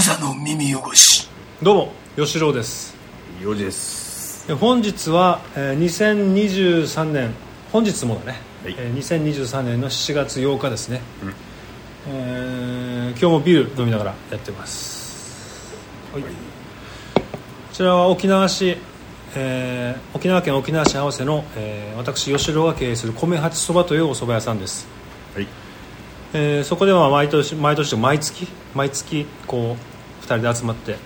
無座の耳汚し。どうも吉郎です。4時です。え本日は、えー2023年本日もだね、はい。えー2023年の7月8日ですね、うん。えー今日もビール飲みながらやってます、はい。こちらは沖縄市、えー沖縄県沖縄市合わせの、えー私吉郎が経営する米八そばというお蕎麦屋さんです。はい。えーそこでは毎年毎年毎月毎月こう2人で集まってはい。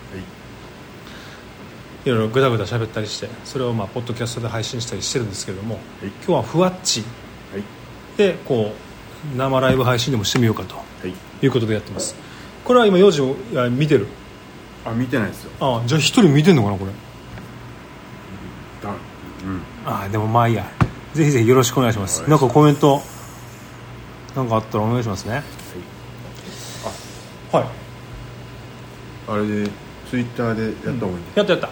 いろいろぐだぐだ喋ったりしてそれをまあポッドキャストで配信したりしてるんですけれども、い。今日はふわっち。はい。でこう生ライブ配信でもしてみようかとはい。いうことでやってます。これは今幼児を見てる？あ見てないですよ。あじゃあ一人見てんのかなこれ？だうん。あでもまあいいや。ぜひぜひよろしくお願いします。はいなんかコメントなんかあったらお願いしますね。はいあれでツイッターでやった方がいいやったやった。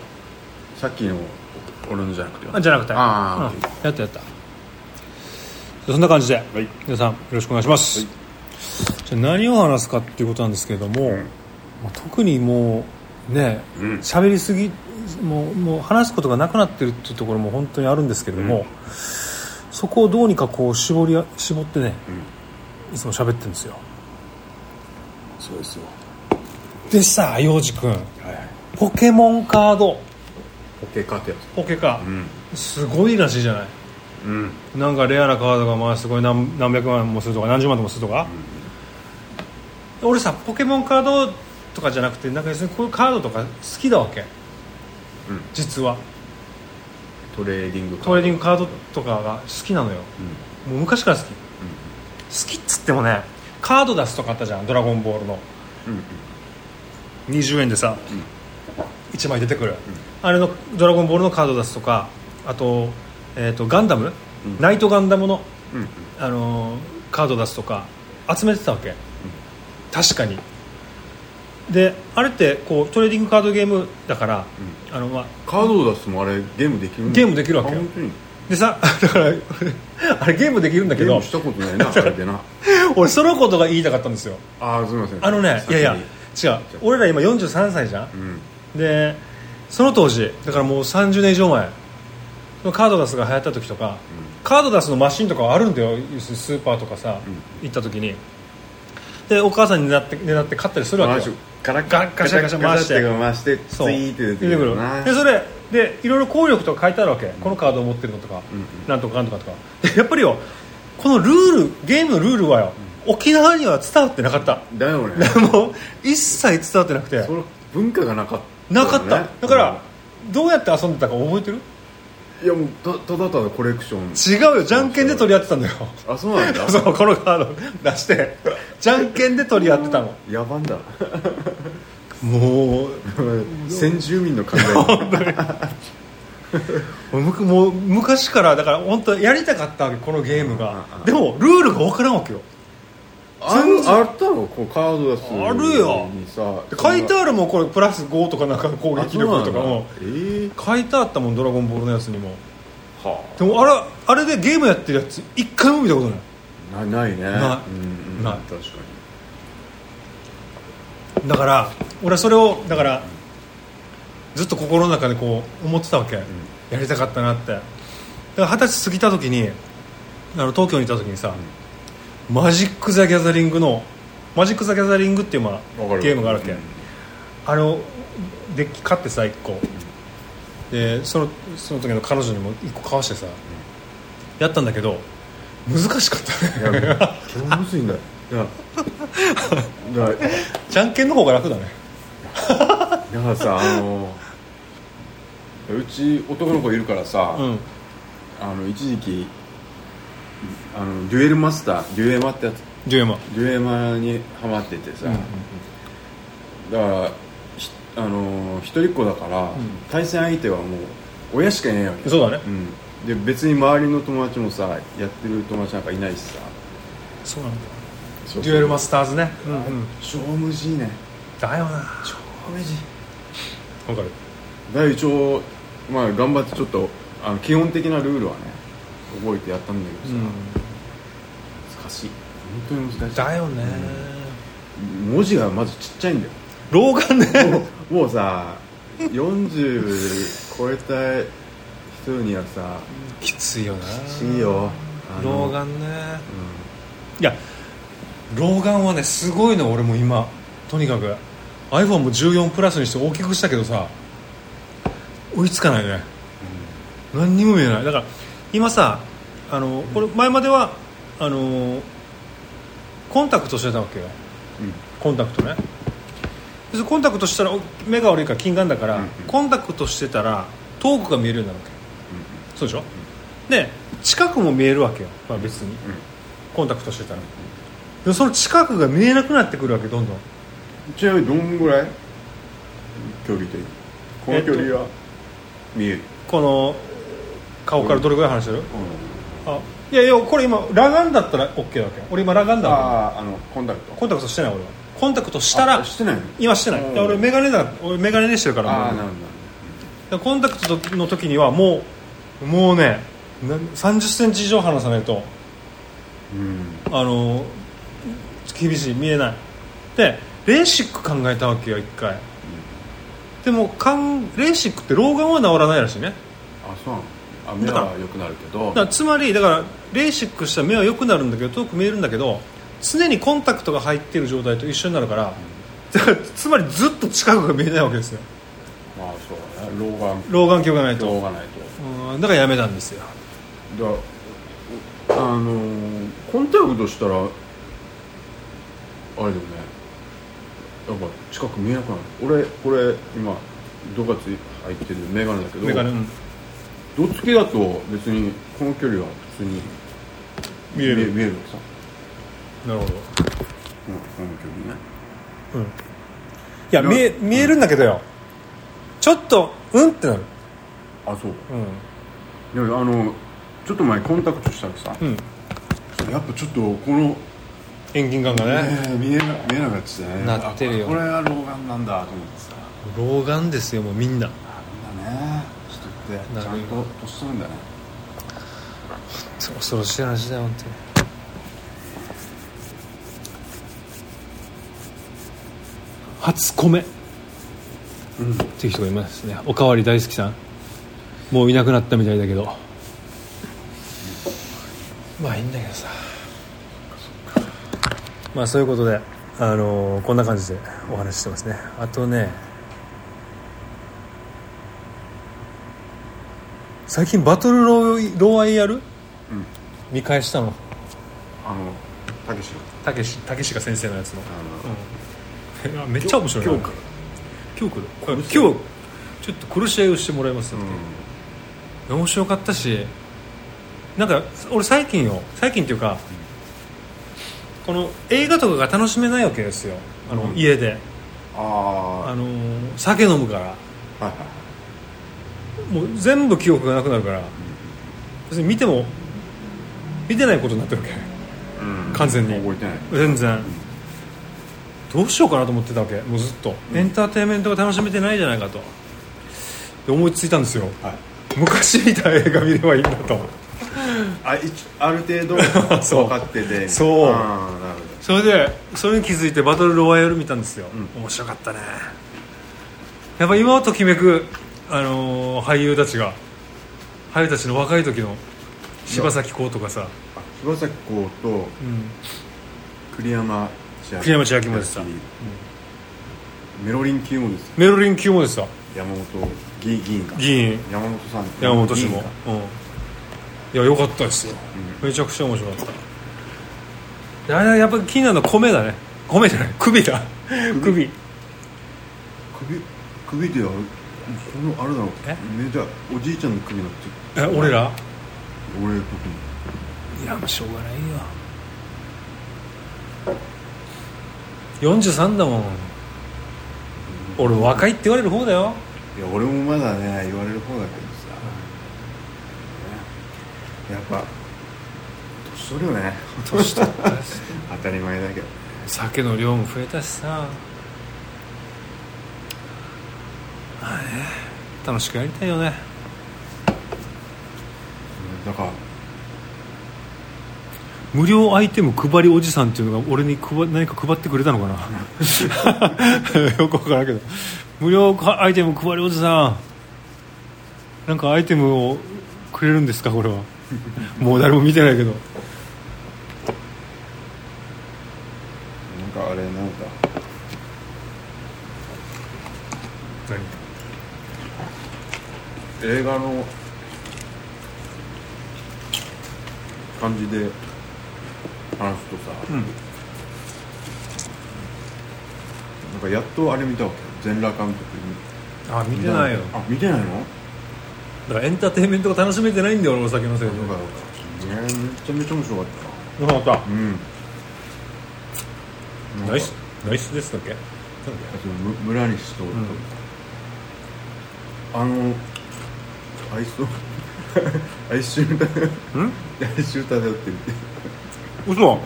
さっきの俺のじゃなくてあじゃなくて。あーうん。やったやった。そんな感じで、はい。皆さんよろしくお願いします、はい。じゃあ何を話すかっていうことなんですけれども、ん。まあ特にもうねうん。喋、りすぎもうもう話すことがなくなってるっていうところも本当にあるんですけれども、うん。そこをどうにかこう絞り絞ってねいつも喋ってるんですよ。そうですよでさ洋二君。はいポケモンカード。ポケカってやポケカ。つ、うん。すごいらしいじゃない。うん。なんかレアなカードがまあすごい何何百万もするとか何十万ともするとか、俺さポケモンカードとかじゃなくてなんか別にこういうカードとか好きだわけ。うん。実は。トレーディングトレーディンググカードとかが好きなのよ。うん。もう昔から好き。好きっつってもねカードダスとかあったじゃん。ドラゴンボールの。うん20円でさ、1枚出てくる、あれのドラゴンボールのカードダスとかあと,、えー、とガンダム、うん。ナイトガンダムのうんうん。あのーカード出すとか集めてたわけ、確かに。であれってこうトレーディングカードゲームだから、あのまあ、カードを出すともあれゲームできるゲームできるわけよ。でさ だからあれゲームできるんだけど。したことないな 俺そのことが言いたかったんですよ。ああすみません。あのねいやいや違う。俺ら今43歳じゃん。うん。でその当時だからもう30年以上前そのカードダスが流行った時とか、カードダスのマシンとかあるんだよスーパーとかさ、行った時に。でお母さんに狙って狙って買ったりするわけよ。ガラガガシャガシャ回して。回してツイーって出てくるな。でそれでいろいろ効力とか書いてあるわけ、このカードを持ってるのとか、うんうん。なんとかなんとかとか。でやっぱりよこのルールゲームのルールはよ、沖縄には伝わってなかった。だよね。もう一切伝わってなくて。その文化がなかったなかった、だから、どうやって遊んでたか覚えてる？いやもうたただただコレクション。違うよ。じゃんけんで取り合ってたんだよ。あそうなんだ。そうこのカード出して。じゃんけんで取り合ってたの。野蛮だ。もう。先住民の考え。むくもう昔からだから本当やりたかったわけこのゲームが。うんうんうんでもルールが分からんわけよあるあったのこうカード出すあるよ。にさで書いてあるもんこれプラス5とかなんか攻撃力とかも。ええ書いてあったもんドラゴンボールのやつにも。はでもあれあれでゲームやってるやつ一回も見たことない。あなないね。ない。うんうん。ない。確かだから俺はそれをだからずっと心の中でこう思ってたわけ、やりたかったなって。だから二十歳過ぎた時にあの東京にいた時にさ、マジック・ザ・ギャザリングのマジック・ザ・ギャザリングっていう、まあゲームがあるわけ、うん。あれをデッキ買ってさ1個。でそのその時の彼女にも1個買わしてさ、やったんだけど難しかったね。にいや超むずいんだよ。じゃんけんの方が楽だね。だからさあのうち男の子いるからさ、うん。あの一時期あのデュエルマスターデュエマってやつ。デュエマ。デュエマにハマっててさ、だからひあの一人っ子だから、対戦相手はもう親しかいないわけ。そうだね。うん、で別に周りの友達もさやってる友達なんかいないしさ。そうなんだ。そうデュエルマスターズね。うんうん。超無事ね。だよな。超無事わかる。だから一応まあ頑張ってちょっとあの基本的なルールはね覚えてやったんだけどさ、難しい。本当に難しい。だよね、文字がまずちっちゃいんだよ。老眼ね。もうもうさ40超えた人にはさきついよな。きついよ。老眼ね。いや老眼はねすごいの俺も今。とにかく。iPhone も14プラスにして大きくしたけどさ追いつかないね、何にも見えない。だから今さあのこれ前まではあのコンタクトしてたわけよ。うん。コンタクトね。でコンタクトしたらお目が悪いから近眼だから、うんうん。コンタクトしてたら遠くが見えるようになるわけそうでしょ、で近くも見えるわけよ、まあ、別に。うん。コンタクトしてたら。でその近くが見えなくなってくるわけどんどん。ちなみにどんぐらい距離でこの距離は見える、この顔からどれぐらい離してる、うん。あいやいやこれ今裸眼だったら OK だわけよ俺今裸眼だわあああのコンタクト。けコンタクトしてない俺は。コンタクトしたらあしてないの？今してない。うん。で俺メガネだ俺メガネにしてるからもう。ああなるほでコンタクトの時にはもうもうねな3 0ンチ以上離さないとどうん。あの厳しい見えない。でレーシック考えたわけよ一回。でもかんレーシックって老眼は治らないらしいね。あそうなの？あ目は良くなるけど。だからつまりだからレーシックしたら目は良くなるんだけど遠く見えるんだけど常にコンタクトが入っている状態と一緒になるからだからつまりずっと近くが見えないわけですよ。まあそうだね。老眼。老眼鏡がないと。老がないうん。だからやめたんですよ。とだあのーコンタクトしたらあれだよね。やっぱ近く見えなくなる。俺これ今どがつ入ってるメガネだけどメガネ、うんどっつきだと別にこの距離は普通に見える。見える。さ、なるほど。うん、この距離ね。いや見え見えるんだけどよ。ちょっとうんってなる。あそう。うん。いやあのちょっと前コンタクトしたらさ、うん。やっぱちょっとこの、遠近感がね。えー見えな見えなかったねなってるよ。あこれは老眼なんだと思ってさ。老眼ですよもうみんな。なんだね。人って。ちゃんと年取るんだね。恐ろしい話だよ本当に。初米。うん。っていう人がいますね。おかわり大好きさん。もういなくなったみたいだけど。まあいいんだけどさ。まあそういうことであのーこんな感じでお話ししてますね。あとね最近バトルロイロワイヤル？うん。見返したの？あのたけしの。たけしたけしが先生のやつの、あの。あめっちゃ面白い。な今日来る今日来る今日ちょっと殺し合いをしてもらいますって、面白かったし。なんか俺最近よ。最近っていうか、この映画とかが楽しめないわけですよ。あの、うん。家で。ああの酒飲むから。あはいはいもう全部記憶がなくなるから別に見ても見てないことになってるわけ。うん。完全に。覚えてない。全然。どうしようかなと思ってたわけ。もうずっと、エンターテインメントが楽しめてないじゃないかと。で思いついたんですよ。はい。昔見た映画見ればいいんだと。あ一ある程度 分かってて。そう。それでそれに気づいてバトルロワイヤル見たんですよ、う面白かったね。やっぱ今ときめく、あのー俳優たちが俳優たちの若い時の柴咲コウとかさ、あ柴咲コウとうん、栗山千明栗山千明も出てた。メロリン級もですメロリン級もですさ山本議議員か。議員。山本さん。山本氏も。議員か、うん、いや良かったですよ、めちゃくちゃ面白かった。あれやっぱり気になるのは米だね。米じゃない。首だ。首？首。首？であるそのあれだろえ？めちゃおじいちゃんの首になってえ俺ら？俺といやもうしょうがないよ。43だもん。俺若いって言われる方だよ。いや俺もまだね言われる方だけどさ、やっぱ年取るよね。年取ったし。当たり前だけど。酒の量も増えたしさまあね楽しくやりたいよね。だから無料アイテム配りおじさんっていうのが俺に配何か配ってくれたのかな？よく分からんけど。無料アイテム配りおじさん。なんかアイテムをくれるんですかこれは。もう誰も見てないけど。なんかあれなんだ映画の感じで話すとさ、うん。なんかやっとあれ見たわけ全裸監督に。あ見てないよ。あ見てないの？だからエンターテインメントが楽しめてないんだよ俺お酒のせいで。そうか。そうかねめちゃめちゃ面白かったな。よかった。うん。ナイス。ナイスですだっけ？村西と、あのアイス哀愁だうん？哀愁漂ってるって。嘘？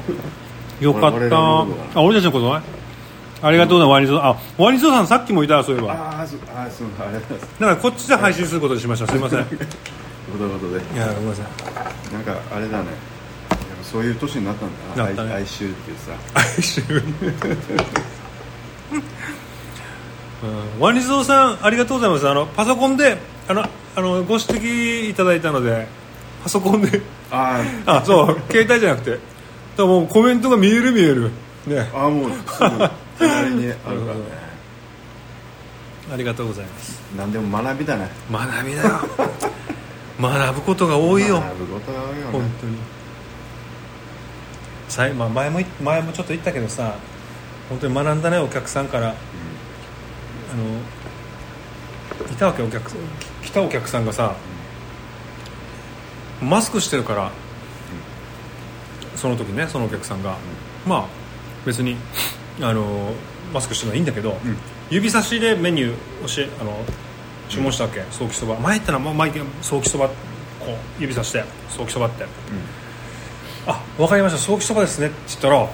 よかった。俺らのことだあ俺たちのこと？ねありがとうねワニゾあワニゾさんさっきもいたそういえば。ああそうあーそうありがとうござい。ますだからこっちで配信することにしました。すいません。いことことでやごめんなさい。なんかあれだね。やっぱそういう年になったんだな。なったね。哀哀愁っていうさ。哀愁 うん。ワニゾさんありがとうございます。あのパソコンであのあのご指摘いただいたのでパソコンで。あ あそう。携帯じゃなくて。だからもうコメントが見える見える。ね。ーあーもうすぐ隣に あるからね。ありがとうございます。何でも学びだね。学びだよ。学ぶことが多いよ。学ぶことが多いよ本ね当に。さい、まあ、前もい前もちょっと言ったけどさ本当に学んだねお客さんから。あのいたわけお客来たお客さんがさマスクしてるからその時ねそのお客さんが。まあ別にあのマスクしてるのはいいんだけど、ん。指差しでメニュー教えあの注文したわけ、ソーキそば。前言ったらまあ前ソーキそばこう指さしてソーキそばって、あ分かりました。ソーキそばですね。って言ったら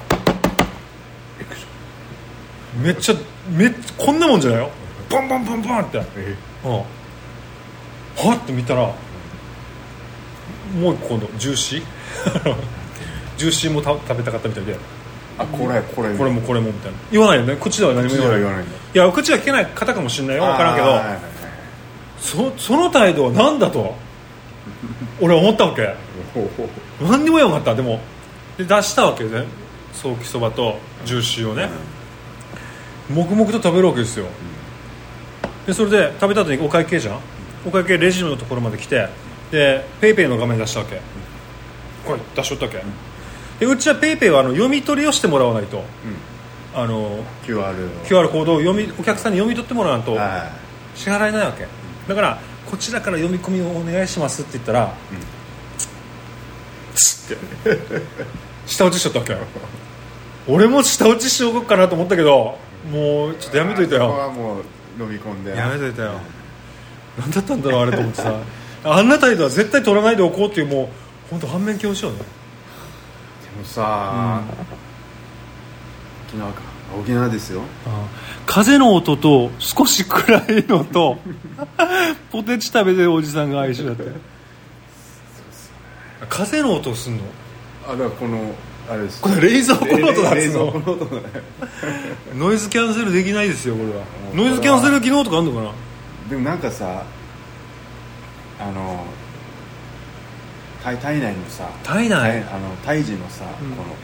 めっちゃめっこんなもんじゃないよバンバンバンバンって。えうん。はっ？て見たらもう一個今度ジューシー？ジューシーもた食べたかったみたいで。あこれこれ。これもこれもみたいな。言わないよね。口では何も言わない。は言わない。や口が聞けない方かもしれないよ分からんけどそその態度は何だと 俺は思ったわけ。何にも言わなかった。でもで出したわけねソーキそばとジューシーをね、黙々と食べるわけですよ、でそれで食べた後にお会計じゃん？お会計レジのところまで来てでペイペイの画面出したわけ。これ出しとったわけ、でうちはペイペイはあの読み取りをしてもらわないと。あの QR を。QR コードを読みお客さんに読み取ってもらわないとは支払えないわけ。だからこちらから読み込みをお願いしますって言ったら、つって。舌打ちしちゃったわけ俺も舌打ちしようかなと思ったけどもうちょっとやめといたよ。はもう飲み込んで。やめといたよ。何だったんだろうあれと思ってさ。あんな態度は絶対取らないでおこうっていうもう本当反面教師よね。でもさ、沖縄か。沖縄ですよ。風の音と少し暗いのと ポテチ食べてるおじさんが相性だって。風の音すんの？あだからこのあれです。これ冷蔵庫の音なん冷ですノイズキャンセルできないですよこれは。うんノイズキャンセル機能とかあるのかな？でもなんかさあの体体内のさ体内？体あの胎児のさ、うん。このあの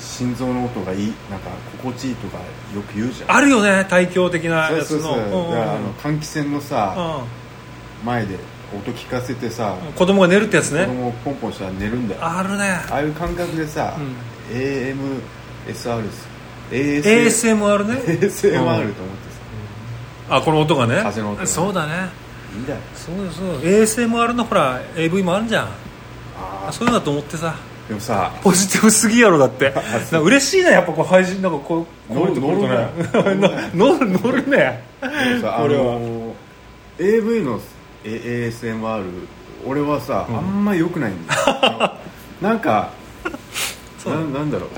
心臓の音がいいなんか心地いいとかよく言うじゃん。あるよね対響的なやつそうそうそう。の換気扇のさう前で音聞かせてさ、ん子供が寝るってやつ子ね供ポンポンしたら寝るんだよ。ああるね。あいう感覚でさ、うん。AMSR です。ASMR ね。ASMR と思ってさ、あこの音がね。風の音が。そうだね。いいんだよ。そうそう ASMR のほら AV もあるじゃん。あそういうのだと思ってさ。でもさポジティブすぎやろだって。な嬉しいねやっぱこう配信なんかこうこういうところとね。乗る 乗るね。でもさあこれは。の AV の A- ASMR 俺はさ、うん。あんま良くないんだよ。なんかななんだろう。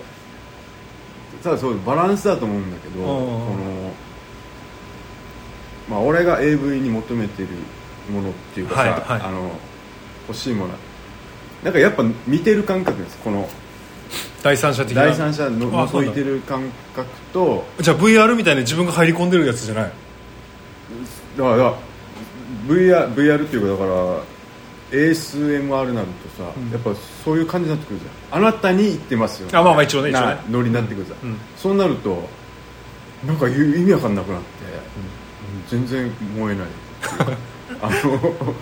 ただそうバランスだと思うんだけど、このまあ俺が AV に求めてるものっていうかさ、はいはい。あの欲しいもの。なんかやっぱ見てる感覚です。この第三者的な。第三者の覗いてる感覚とじゃあ VR みたいに自分が入り込んでるやつじゃないだから VR, VR っていうかだから ASMR になるとさ、うん。やっぱそういう感じになってくるじゃん。あなたに言ってますよ。あまあまあ一応ね一応ね。なノリになってくるじゃん、うん。そうなるとなんか意味わかんなくなって、全然燃えない。あの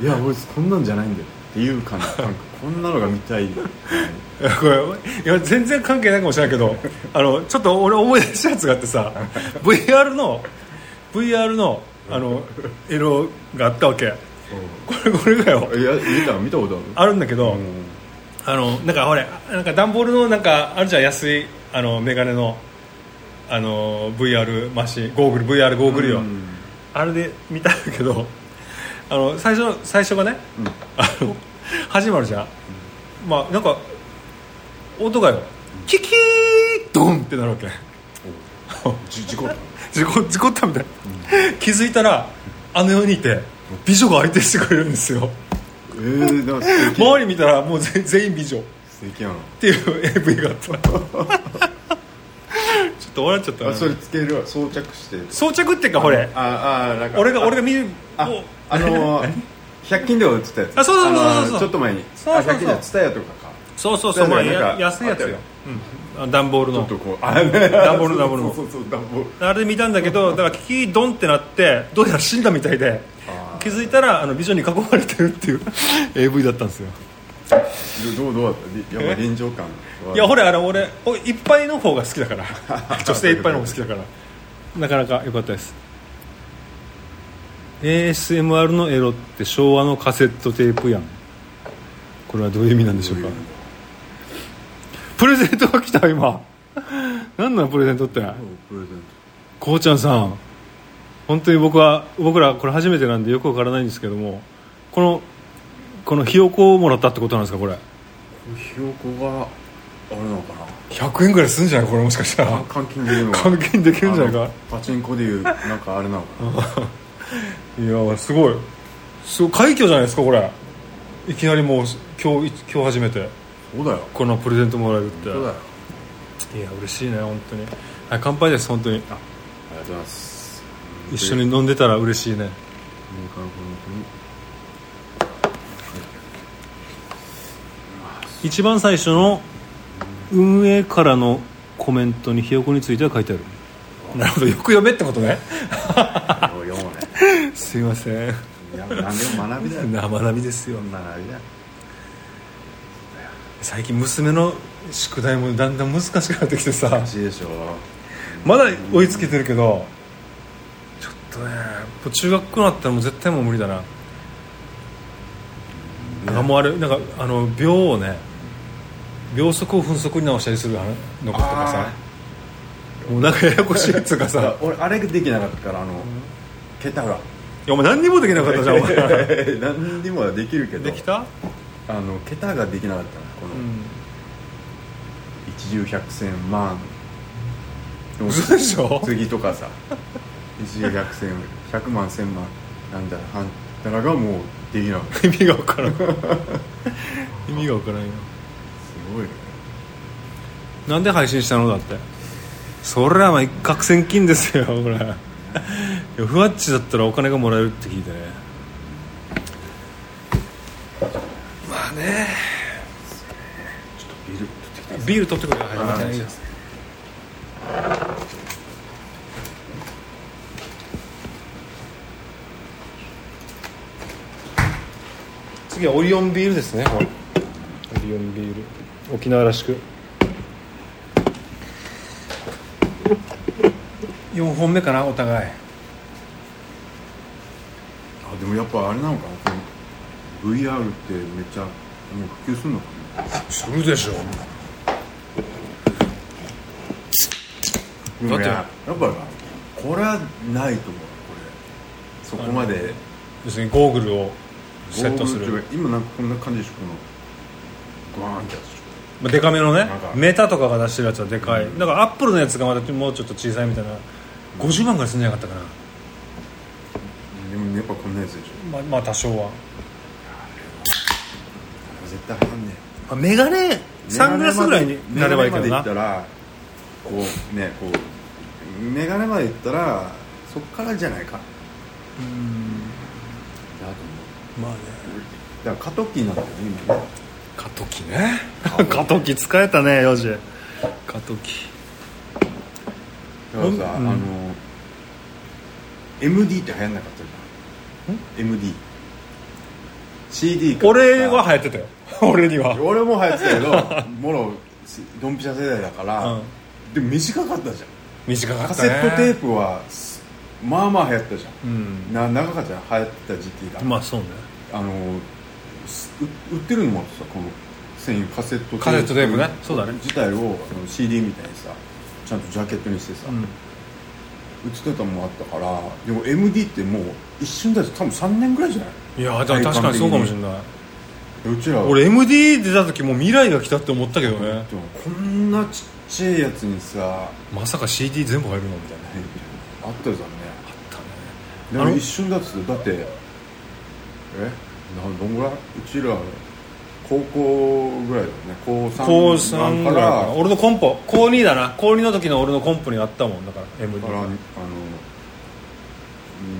いや俺こんなんじゃないんだよっていう感じなんかこんなのが見たい。い やこれいや全然関係ないかもしれないけどあのちょっと俺思い出したやつがあってさ VR の VR のあのエロがあったわけ。これこれがよ。いや見た見たことある。あるんだけど、うん。あのなんかほれなんか段ボールのなんかあるじゃん安いあのメガネのあの VR マシンゴーグル VR ゴーグルよ、うん。あれで見たんだけどあの最初最初がねうん。あの始まるじゃん、まあなんか音がよキキードンってなるわけ。じ事故った事故 事故ったみたい、気づいたらあの世にいて美女が相手してくれるんですよ。えー、周り見たらもう全全員美女。っ素敵やなていう AV があった。ちょっと笑っちゃったな。あそれつけるわ。装着して。装着っていうかこれ。ああなんか俺が俺が見るあおあのー、100均では売ってたやつ。あそうそうそうそうそう。あのーちょっと前に。そうそうそうあ100均じゃツタヤとかかそうそうそう。まあや安いやつよ。うん、あ段ボールの。ちょっとこうあ段ボール段ボールの。そうそう段ボール。あれで見たんだけど だからキキドンってなってどうやら死んだみたいで気づいたらあの美女に囲まれてるっていう AV だったんですよ。どうどうだった？やっぱ臨場感は。いやほれあの俺おいっぱいの方が好きだから。女性いっぱいの方が好きだから。なかなか良かったです。ASMR のエロって昭和のカセットテープやん。これはどういう意味なんでしょうか？プレゼントが来た今。何なんプレゼントって？プレゼンこうちゃんさん。本当に僕は僕らこれ初めてなんでよくわからないんですけどもこのこのひよこをもらったってことなんですかこれ？トひよこがあれなのかな？100円ぐらいするんじゃない？これもしかしたら。換金できるのか換金できるんじゃないか？パチンコでいうなんかあれなのかな？いやすごい。すごい快挙じゃないですかこれ。いきなりもう今日今日初めてそうだよ。このプレゼントもらえるって。そうだよ。いや嬉しいね本当に。はい乾杯です本当に。ありがとうございます。一緒に飲んでたら嬉しいね。一番最初の運営からのコメントにひよこについては書いてある。なるほどよく読めってことね。すいません。いや何でも学びだよ。な学びですよ。学びだよ最近娘の宿題もだんだん難しくなってきてさ。楽しいでしょ。まだ追いつけてるけど。ちょっとね中学校になったらもう絶対もう無理だな、なんかもうあれなんかあの秒をね秒速を分速に直したりするのとかさ。もうなんかややこしいやつがさ。俺あれできなかったからあの桁が。いやお前何にもできなかったじゃんお前。何にもはできるけど。できた？あの桁ができなかったのこのうん。一重百千万。嘘。でしょ次とかさ。一重百千百万千万。なんだはんだらがもうできなかったす意味が分からん。意味が分からんよ。ごいね。なんで配信したの？だって。それはまあ一攫千金ですよこれ。いやふわっちだったらお金がもらえるって聞いてねまあねちょっとビール取ってきてビール取ってくれはいあーいい。です次はオリオンビールですね。オリオンビール。沖縄らしく。4本目かなお互い。あでもやっぱあれなのかな？VR ってめっちゃもう普及するのかするでしょだっていややっぱこれはないと思うこれ。そこまで。要するにゴーグルをセットする。今なんかこんな感じでしょこのグワーンってやつまあ、デカめのねメタとかが出してるやつはでかい、だからアップルのやつがまだもうちょっと小さいみたいな50万ぐらいすんじゃなかったかな、ょでもやっぱこんなやつでしょ。まあ、まあ多少は。絶対流行んねあメガネサングラスぐらいになればいいけどなこうねこうメガネまで行ったらそっからじゃないか。うん。だと思う。まあね。だから過渡期なんだよね今ね。過渡期ね。過渡期。使えたねヨジ。過渡期。だからさ、うん。あの MD って流行んなかったじゃん。MD CD 俺は流行ってたよ。俺には。俺も流行ってたけどもろドンピシャ世代だから、うんでも短かったじゃん。短かったね。カセットテープはすまあまあ流行ったじゃん。うん。な長かったじゃん流行った時期が、まあそうね。あのすう売ってるのもさこの専用カセットテープ。カセットテープね。そうだね。自体をあの CD みたいにさちゃんとジャケットにしてさ、うん。売ってたのもあったからでも MD ってもう一瞬だと多分3年ぐらいじゃない？いや確かにそうかもしれない。うちら。は俺 MD 出た時もう未来が来たって思ったけどね。こんなちっちゃいやつにさまさか CD 全部入るのみたいな。あったじゃんね。あったね。でも一瞬だってだってえ？などんぐらい？うちら高校ぐらいだよね。高3高3ぐらいかなから俺のコンポ高2だな。高2の時の俺のコンポにあったもん。だから MD からあの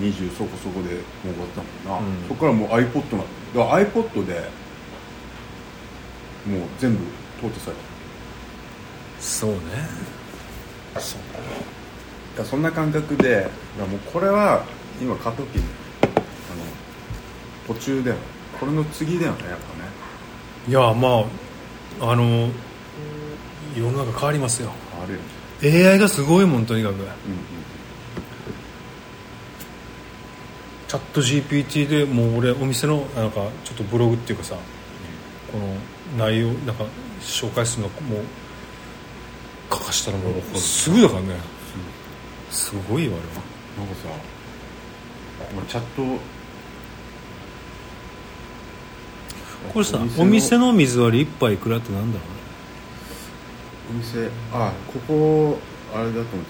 20そこそこでもう終わったもんな、うん。そこからもう iPod なのだから iPod でもう全部淘汰されたそうね。そう。だそんな感覚でもうこれは今過渡期あの途中だよ。これの次だよねやっぱね。いやまああの世の中変わりますよ。あるよね。AI がすごいもんとにかく。うんうん。チャット GPT でもう俺お店のなんかちょっとブログっていうかさこの内容なんか紹介するのもう書かしたらもうすぐだからね。すごいわあれは。なんかさまあチャットこれさお店の水割り一杯いくらってなんだろお店あここあれだと思ってる。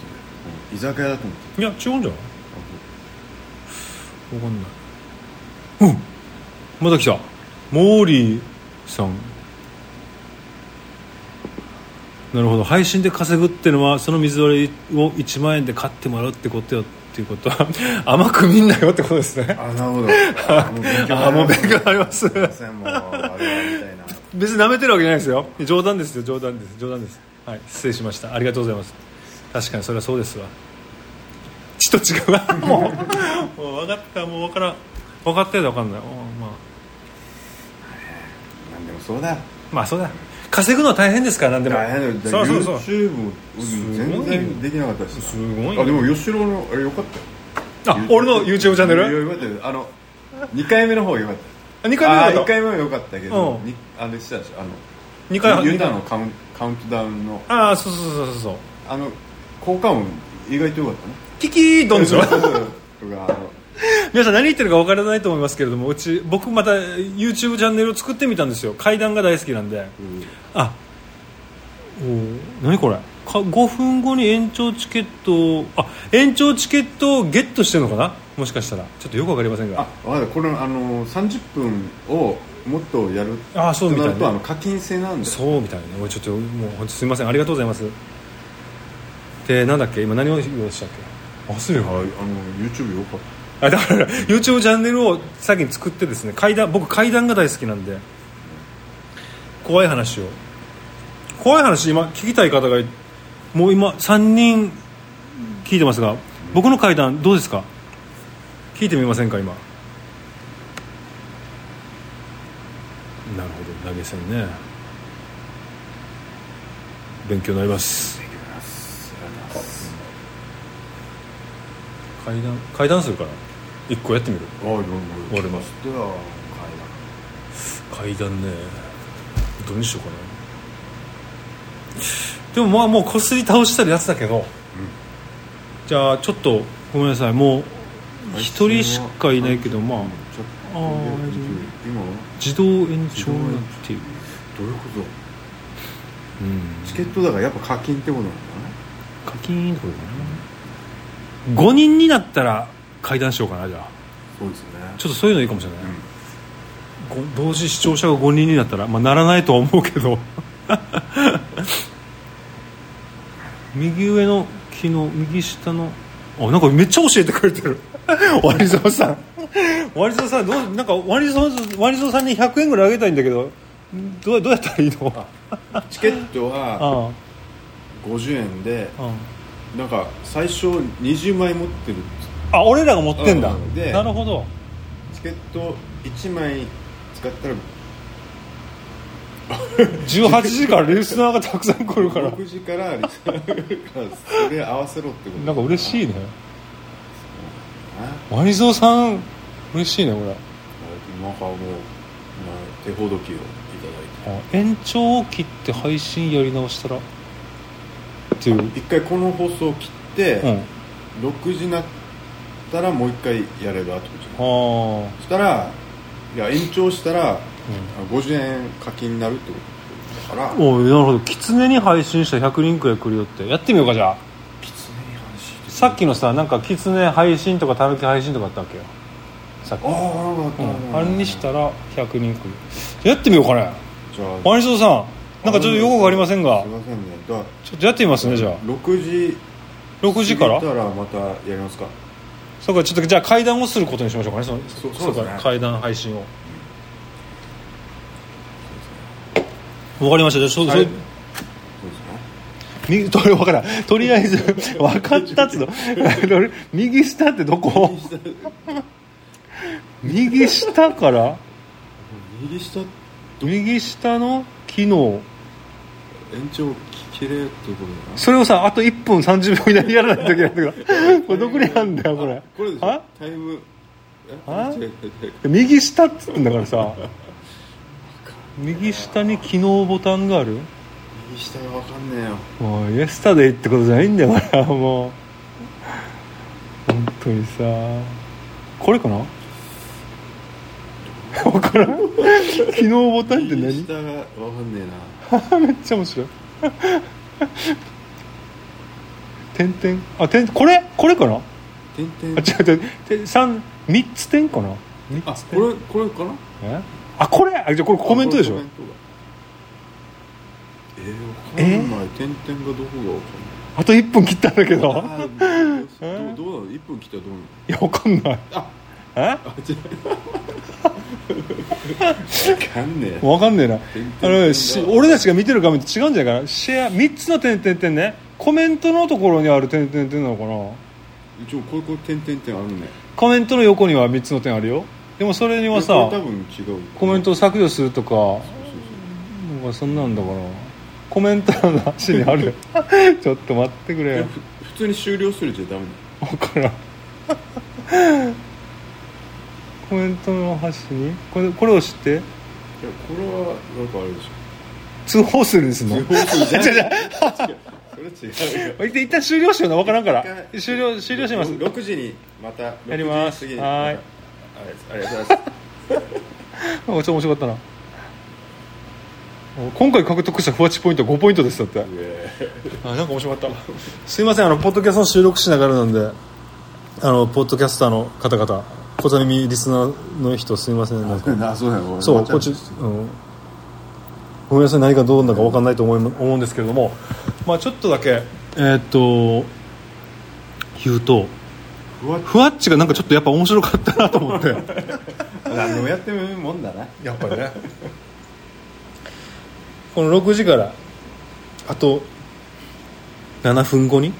居酒屋だと思っていや違うんじゃない？るわかんない。うん。また来た。モーリーさんなるほど。配信で稼ぐってのはその水割りを1万円で買ってもらうってことよっていうことは 甘く見んなよってことですね。あなるほど。あもう勉強になります 別に舐めてるわけじゃないですよ。冗談ですよ冗談です冗談です。はい失礼しました。ありがとうございます。確かにそれはそうですわ。血と違うわもうもう分かった。もう分からん。分かったよ分かんない。おまあ。なんでもそうだ。よまあそうだ稼ぐのは大変ですからなんでも。大変だよ。そうそうそう。YouTube も全然できなかったしすごいよあでも吉郎のあれよかったよ。あ俺の YouTube チャンネいやルよかったよ。あの2回目の方よかった。2回目あ1だった？回目は良かったけどうん。にあれしたでしょ？あの2回ユタのカウンカウントダウンの。ああそうそうそうそうそう。あの効果音意外と良かったね。キキードンでしょ？とかあの皆さん何言ってるか分からないと思いますけれどもうち僕また YouTube チャンネルを作ってみたんですよ。階段が大好きなんで。あおー何これ？か5分後に延長チケットをあ延長チケットをゲットしてるのかな？もしかしたら。ちょっとよく分かりませんが。あこれあの30分をもっとやる。あそうみたいなるとあの課金制なんで。そうみたいなね俺ちょっともう本当すみません。ありがとうございます。でなんだっけ？今何を言おうとしたっけ？忘れよああの YouTube よかっあだから YouTube チャンネルを先に作ってですね階段僕階段が大好きなんで。怖い話を。怖い話今聞きたい方がもう今3人聞いてますが僕の階段どうですか？聞いてみませんか今？なるほど投げ銭ね。勉強になります。階段階段するから1個やってみる？たああ俺も知ってた階段。ねどうにしようかな。でもまあもうこすり倒したるやつだけど、じゃあちょっとごめんなさい。もう一人しかいないけどまあ。あ自動延長になっている。どういうこと？うん。チケットだからやっぱ課金ってことなんだね課金ってことかな5人になったら階段しようかなじゃあ。そうですね。ちょっとそういうのいいかもしれない、ご同時視聴者が5人になったら、まあ、ならないとは思うけど。右上の木の右下のあなんかめっちゃ教えてくれてる。ワニゾウさん。ワニゾウさんどうなんかワニゾウワニゾウさんに100円ぐらいあげたいんだけどどうどうやったらいいの？チケットはあ50円でああなんか最初20枚持ってる。あ俺らが持ってんだ、うん。でなるほど。チケット1枚使ったら。18時からリスナーがたくさん来るから。6時からリスナーが来るからそれ合わせろってこと。なんか嬉しいね。なワニゾウさん嬉しいねこれ。なんかもう、まあ、手ほどきをいただいて。あ延長を切って配信やり直したらっていう。一回この放送を切って、うん。6時になったらもう一回やればってことそしたらいや延長したら、あ50円課金になるってことだから。あおいなるほど。狐に配信したら100人くらい来るよって。やってみようかじゃあ。きつねに話して。さっきのさなんか狐配信とかたぬき配信とかあったわけよ。さっき。ああうんった。あれにしたら100人来る。やってみようかね。じゃあ。ワニゾウさんなんかちょっと予告ありませんが。すいませんね。ちょっとやってみますねじゃあ。6時。6時から？たらまたやりますか。そうかちょっとじゃあ会談をすることにしましょうかね。そのそうそうですね。か会談配信を。わかりました。じゃあそ、うですね。右と分からん。とりあえず分かったっつうの。右下ってどこ？右下。から？右下。延右下の機能長切れってことだな。それをさあと1分30秒以内にやらないといけないんだか。ら これどこにあんだよこれ。これでしょ。あ？タイムあ？右下っつってんだからさ。右下に機能ボタンがある？右下が分かんねえよ。もうイエスタデイってことじゃないんだよこれはもう。本当にさ。これかな？分 からん。機能ボタンって何？右下が分かんねえな めっちゃ面白い。点々？あ点これ？これかな？あ点々。違う違う。て三三つ点かな？三あつ点。これこれかな？え？あこれ？あじゃあこれコメントでしょ？コメントがえー、分かんない。点々がどこが分かんないあと1分切ったんだけど。あーどうどうなの1分来たらどうなの？いやわかんない。あえ？あ違う。分かんねえ。わかんねえな。あのし俺たちが見てる画面と違うんじゃないかな。シェア3つの点々点ね。コメントのところにある点々点なのかな。一応これこれ点々点あるね。コメントの横には3つの点あるよ。でもそれにはさ多分違う。コメントを削除するとかなんかそんなんだから。コメントの端にある。ちょっと待ってくれ。普通に終了するじゃダメなの。分からんコメントの端にこれこれを知って？いやこれはなんかあれでしょ。通報するんですの通報するじゃん。違う違う。それ違う。よ一旦終了しような？分からんから。終了終了します。6時にまたやります。6時過ぎに。はーい。ありがとうございます。なんかちょっと面白かったな。今回獲得したフワチポイントは5ポイントですだって。あなんか面白かった。すいませんあのポッドキャストの収録しながらなんであのポッドキャスターの方々小座耳リスナーの人すいません。なんか あそうそうこっち、うん、ごめんなさい。何がどうなのか分かんないと思い思うんですけれども。まあちょっとだけえーっと言うとふわっち。がなんかちょっとやっぱ面白かったなと思って。何でもやってみるもんだな。やっぱりね。この6時からあと7分後に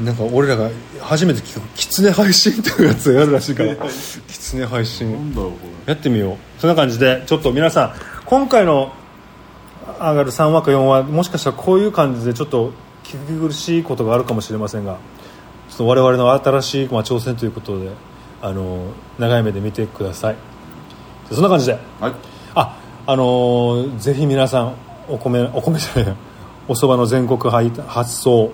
なんか俺らが初めて聞く「キツネ配信」っていうやつをやるらしいから。キツネ配な信んだろうこやってみよう。そんな感じでちょっと皆さん今回の上がる3話か4話もしかしたらこういう感じでちょっと聞き苦しいことがあるかもしれませんがちょっと我々の新しい、まあ、挑戦ということであの長い目で見てください。そんな感じで。れはい。ああのーぜひ皆さんお米お米じゃないや。お蕎麦の全国配発送、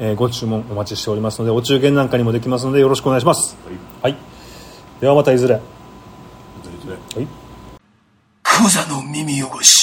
えーご注文お待ちしておりますのでお中元なんかにもできますのでよろしくお願いします。はい、ではまたいずれ。はいはい。クザの耳汚し